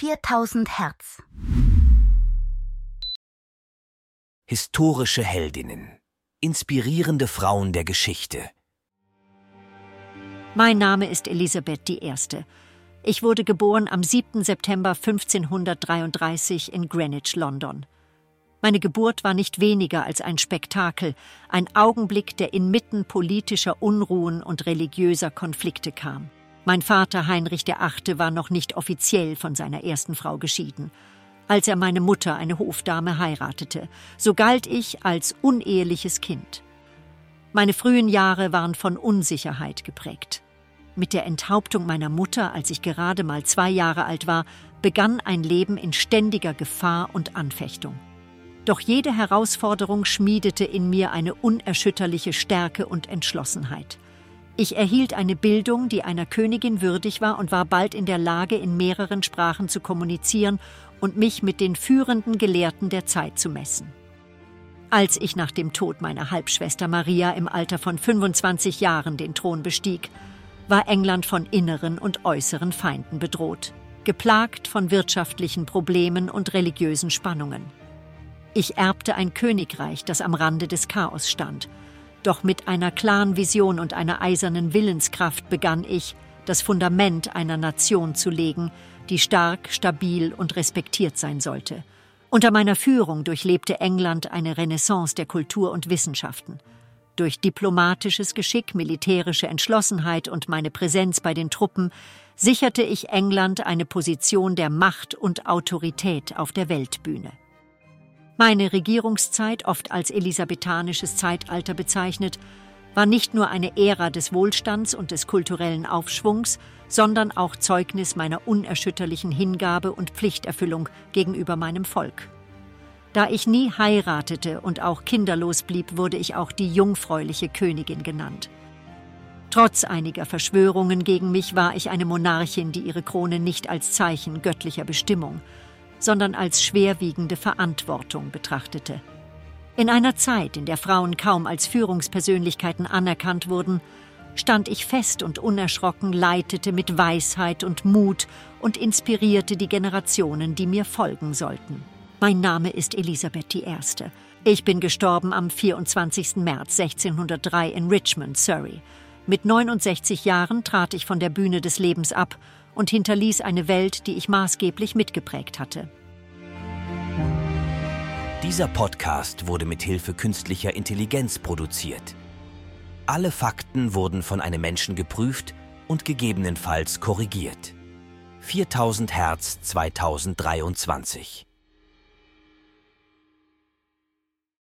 4000 Hertz. Historische Heldinnen. Inspirierende Frauen der Geschichte. Mein Name ist Elisabeth I. Ich wurde geboren am 7. September 1533 in Greenwich, London. Meine Geburt war nicht weniger als ein Spektakel, ein Augenblick, der inmitten politischer Unruhen und religiöser Konflikte kam. Mein Vater Heinrich VIII. war noch nicht offiziell von seiner ersten Frau geschieden. Als er meine Mutter, eine Hofdame, heiratete, so galt ich als uneheliches Kind. Meine frühen Jahre waren von Unsicherheit geprägt. Mit der Enthauptung meiner Mutter, als ich gerade mal zwei Jahre alt war, begann ein Leben in ständiger Gefahr und Anfechtung. Doch jede Herausforderung schmiedete in mir eine unerschütterliche Stärke und Entschlossenheit. Ich erhielt eine Bildung, die einer Königin würdig war und war bald in der Lage, in mehreren Sprachen zu kommunizieren und mich mit den führenden Gelehrten der Zeit zu messen. Als ich nach dem Tod meiner Halbschwester Maria im Alter von 25 Jahren den Thron bestieg, war England von inneren und äußeren Feinden bedroht, geplagt von wirtschaftlichen Problemen und religiösen Spannungen. Ich erbte ein Königreich, das am Rande des Chaos stand. Doch mit einer klaren Vision und einer eisernen Willenskraft begann ich, das Fundament einer Nation zu legen, die stark, stabil und respektiert sein sollte. Unter meiner Führung durchlebte England eine Renaissance der Kultur und Wissenschaften. Durch diplomatisches Geschick, militärische Entschlossenheit und meine Präsenz bei den Truppen sicherte ich England eine Position der Macht und Autorität auf der Weltbühne. Meine Regierungszeit, oft als elisabethanisches Zeitalter bezeichnet, war nicht nur eine Ära des Wohlstands und des kulturellen Aufschwungs, sondern auch Zeugnis meiner unerschütterlichen Hingabe und Pflichterfüllung gegenüber meinem Volk. Da ich nie heiratete und auch kinderlos blieb, wurde ich auch die jungfräuliche Königin genannt. Trotz einiger Verschwörungen gegen mich war ich eine Monarchin, die ihre Krone nicht als Zeichen göttlicher Bestimmung, sondern als schwerwiegende Verantwortung betrachtete. In einer Zeit, in der Frauen kaum als Führungspersönlichkeiten anerkannt wurden, stand ich fest und unerschrocken, leitete mit Weisheit und Mut und inspirierte die Generationen, die mir folgen sollten. Mein Name ist Elisabeth I. Ich bin gestorben am 24. März 1603 in Richmond, Surrey. Mit 69 Jahren trat ich von der Bühne des Lebens ab und hinterließ eine Welt, die ich maßgeblich mitgeprägt hatte. Dieser Podcast wurde mit Hilfe künstlicher Intelligenz produziert. Alle Fakten wurden von einem Menschen geprüft und gegebenenfalls korrigiert. 4000 Hertz 2023